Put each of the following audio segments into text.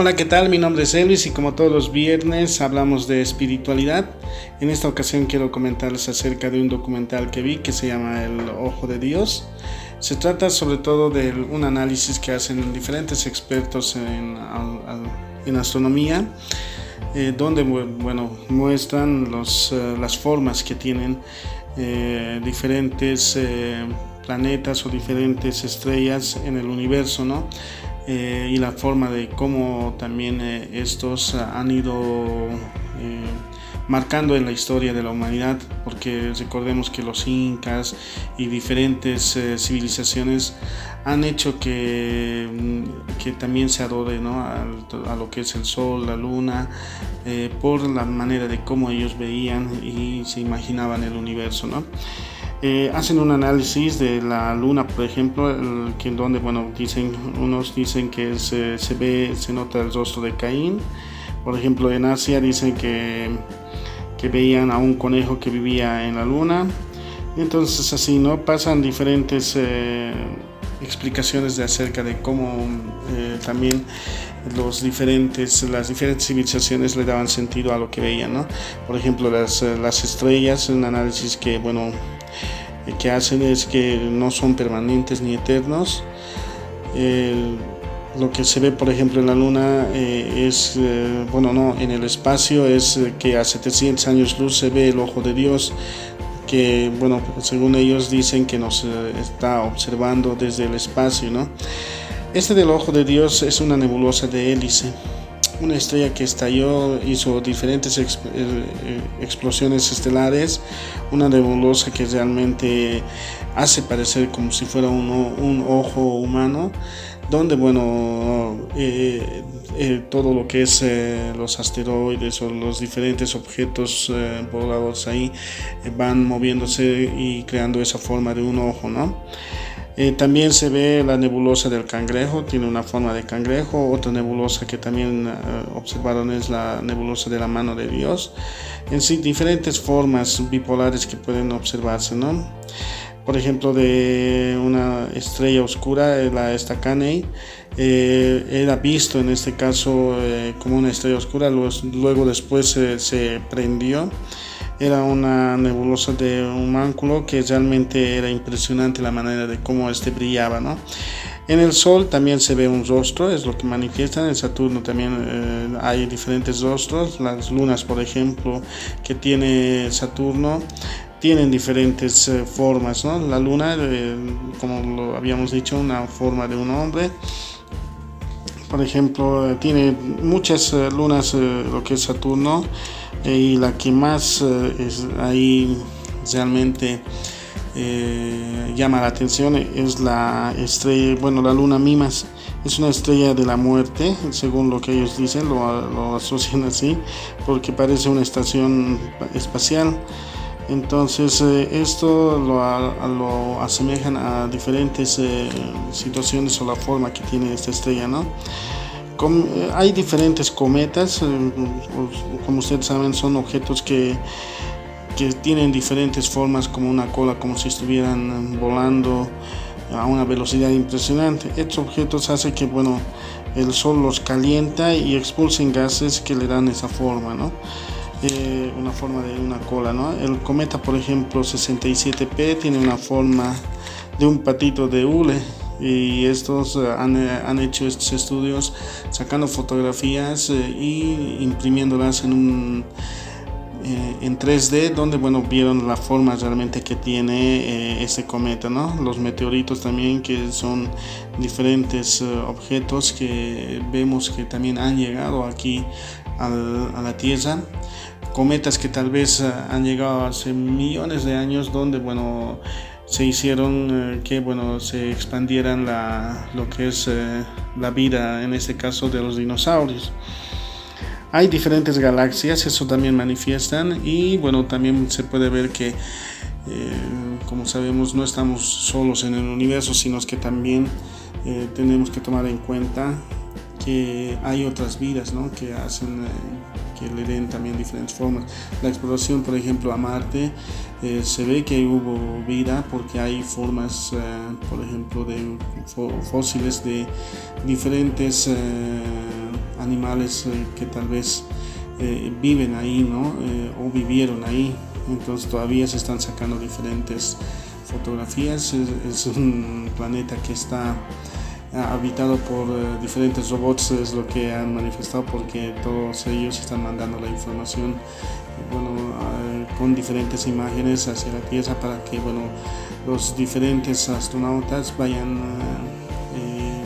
Hola, ¿qué tal? Mi nombre es Elvis y como todos los viernes hablamos de espiritualidad. En esta ocasión quiero comentarles acerca de un documental que vi que se llama El Ojo de Dios. Se trata sobre todo de un análisis que hacen diferentes expertos en, astronomía, eh, donde bueno, muestran eh, las formas que tienen eh, diferentes planetas o diferentes estrellas en el universo, ¿no? Eh, y la forma de cómo también eh, estos han ido eh, marcando en la historia de la humanidad, porque recordemos que los incas y diferentes civilizaciones han hecho que, mm, que también se adore ¿no? a, a, lo que es el sol, la luna, por la manera de cómo ellos veían y se imaginaban el universo. ¿no? Eh, hacen un análisis de la luna, por ejemplo, en donde, bueno, dicen, unos dicen que se, se, ve, se nota el rostro de Caín. Por ejemplo, en Asia dicen que, que veían a un conejo que vivía en la luna. Entonces, así, ¿no? Pasan diferentes eh, explicaciones de acerca de cómo eh, también los diferentes, las diferentes civilizaciones le daban sentido a lo que veían, ¿no? Por ejemplo, las, las estrellas, un análisis que, bueno, que hacen es que no son permanentes ni eternos. lo que se ve, por ejemplo, en la Luna eh, es, eh, bueno, no, en el espacio es que a 700 años luz se ve el ojo de Dios, que, bueno, según ellos dicen que nos eh, está observando desde el espacio, ¿no? Este del ojo de Dios es una nebulosa de hélice una estrella que estalló, hizo diferentes eh, eh, explosiones estelares, una nebulosa que realmente hace parecer como si fuera un, un ojo humano, donde, bueno, eh, todo lo que es los asteroides o los diferentes objetos voladores ahí van moviéndose y creando esa forma de un ojo, ¿no? Eh, también se ve la nebulosa del cangrejo, tiene una forma de cangrejo. Otra nebulosa que también eh, observaron es la nebulosa de la mano de Dios. En sí, diferentes formas bipolares que pueden observarse, ¿no? Por ejemplo, de una estrella oscura, eh, la Estacanei, era visto en este caso como una estrella oscura, luego, después se prendió era una nebulosa de un mánculo que realmente era impresionante la manera de cómo este brillaba, ¿no? En el Sol también se ve un rostro, es lo que manifiestan. En Saturno también eh, hay diferentes rostros. Las lunas, por ejemplo, que tiene Saturno, tienen diferentes eh, formas. ¿no? La luna, eh, como lo habíamos dicho, una forma de un hombre. Por ejemplo, tiene muchas lunas, lo que es Saturno y la que más eh, es ahí realmente eh, llama la atención es la estrella, bueno, la luna Mimas. Es una estrella de la muerte, según lo que ellos dicen, lo, asocian así, porque parece una estación espacial. Entonces, eh, esto lo, lo, asemejan a diferentes situaciones o la forma que tiene esta estrella, ¿no? Eh, hay diferentes cometas, eh, como ustedes saben, son objetos que, que tienen diferentes formas, como una cola, como si estuvieran volando a una velocidad impresionante. Estos objetos hacen que, bueno, el sol los calienta y expulsen gases que le dan esa forma, ¿no? Eh, una forma de una cola, ¿no? El cometa, por ejemplo, 67P tiene una forma de un patito de hule y estos eh, han, eh, han, hecho estos estudios sacando fotografías eh, y imprimiéndolas en un en 3D donde bueno vieron la forma realmente que tiene este cometa ¿no? los meteoritos también que son diferentes objetos que vemos que también han llegado aquí a la Tierra cometas que tal vez han llegado hace millones de años donde bueno se hicieron eh, que bueno se expandieran la, lo que es eh, la vida en este caso de los dinosaurios. Hay diferentes galaxias eso también manifiestan y bueno también se puede ver que eh, como sabemos no estamos solos en el universo sino que también tenemos que tomar en cuenta que hay otras vidas ¿no? que hacen que le den también diferentes formas. La exploración, por ejemplo, a Marte, eh, se ve que hubo vida porque hay formas, eh, por ejemplo, de fósiles de diferentes eh, animales que tal vez viven ahí, ¿no? o vivieron ahí. Entonces todavía se están sacando diferentes fotografías. Es, un planeta que está habitado por diferentes robots, es lo que han manifestado, porque todos ellos están mandando la información bueno, con diferentes imágenes hacia la Tierra para que bueno, los diferentes astronautas vayan eh,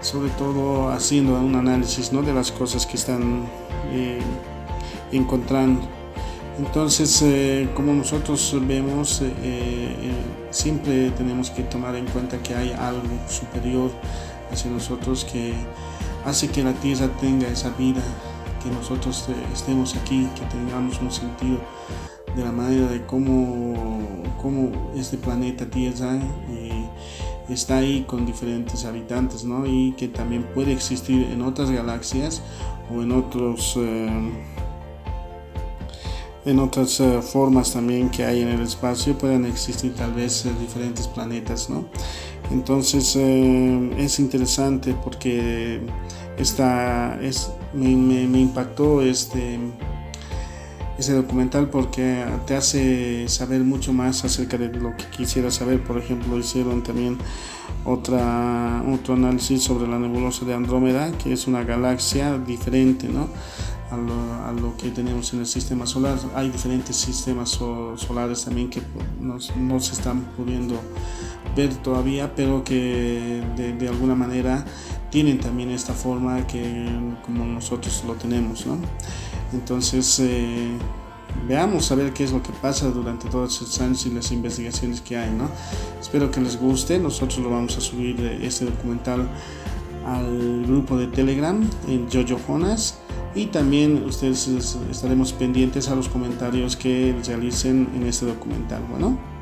sobre todo haciendo un análisis ¿no? de las cosas que están eh, encontrando. Entonces, eh, como nosotros vemos, siempre tenemos que tomar en cuenta que hay algo superior hacia nosotros que hace que la Tierra tenga esa vida que nosotros eh, estemos aquí, que tengamos un sentido de la manera de cómo, cómo este planeta Tierra eh, está ahí con diferentes habitantes, ¿no? Y que también puede existir en otras galaxias o en otros... Eh, en otras formas también que hay en el espacio pueden existir tal vez diferentes planetas, ¿no? Entonces es interesante porque esta es me, impactó este, ese documental porque te hace saber mucho más acerca de lo que quisiera saber. Por ejemplo, hicieron también otra, otro análisis sobre la nebulosa de Andrómeda, que es una galaxia diferente ¿no? a, lo, que tenemos en el sistema solar. Hay diferentes sistemas solares también que no, se están pudiendo ver todavía, pero que de, de alguna manera tienen también esta forma que como nosotros lo tenemos, ¿no? Entonces, eh, veamos a ver qué es lo que pasa durante todos estos años y las investigaciones que hay, ¿no? Espero que les guste, nosotros lo vamos a subir eh, este documental al grupo de Telegram en Jojo Jonas y también ustedes estaremos pendientes a los comentarios que realicen en este documental, bueno.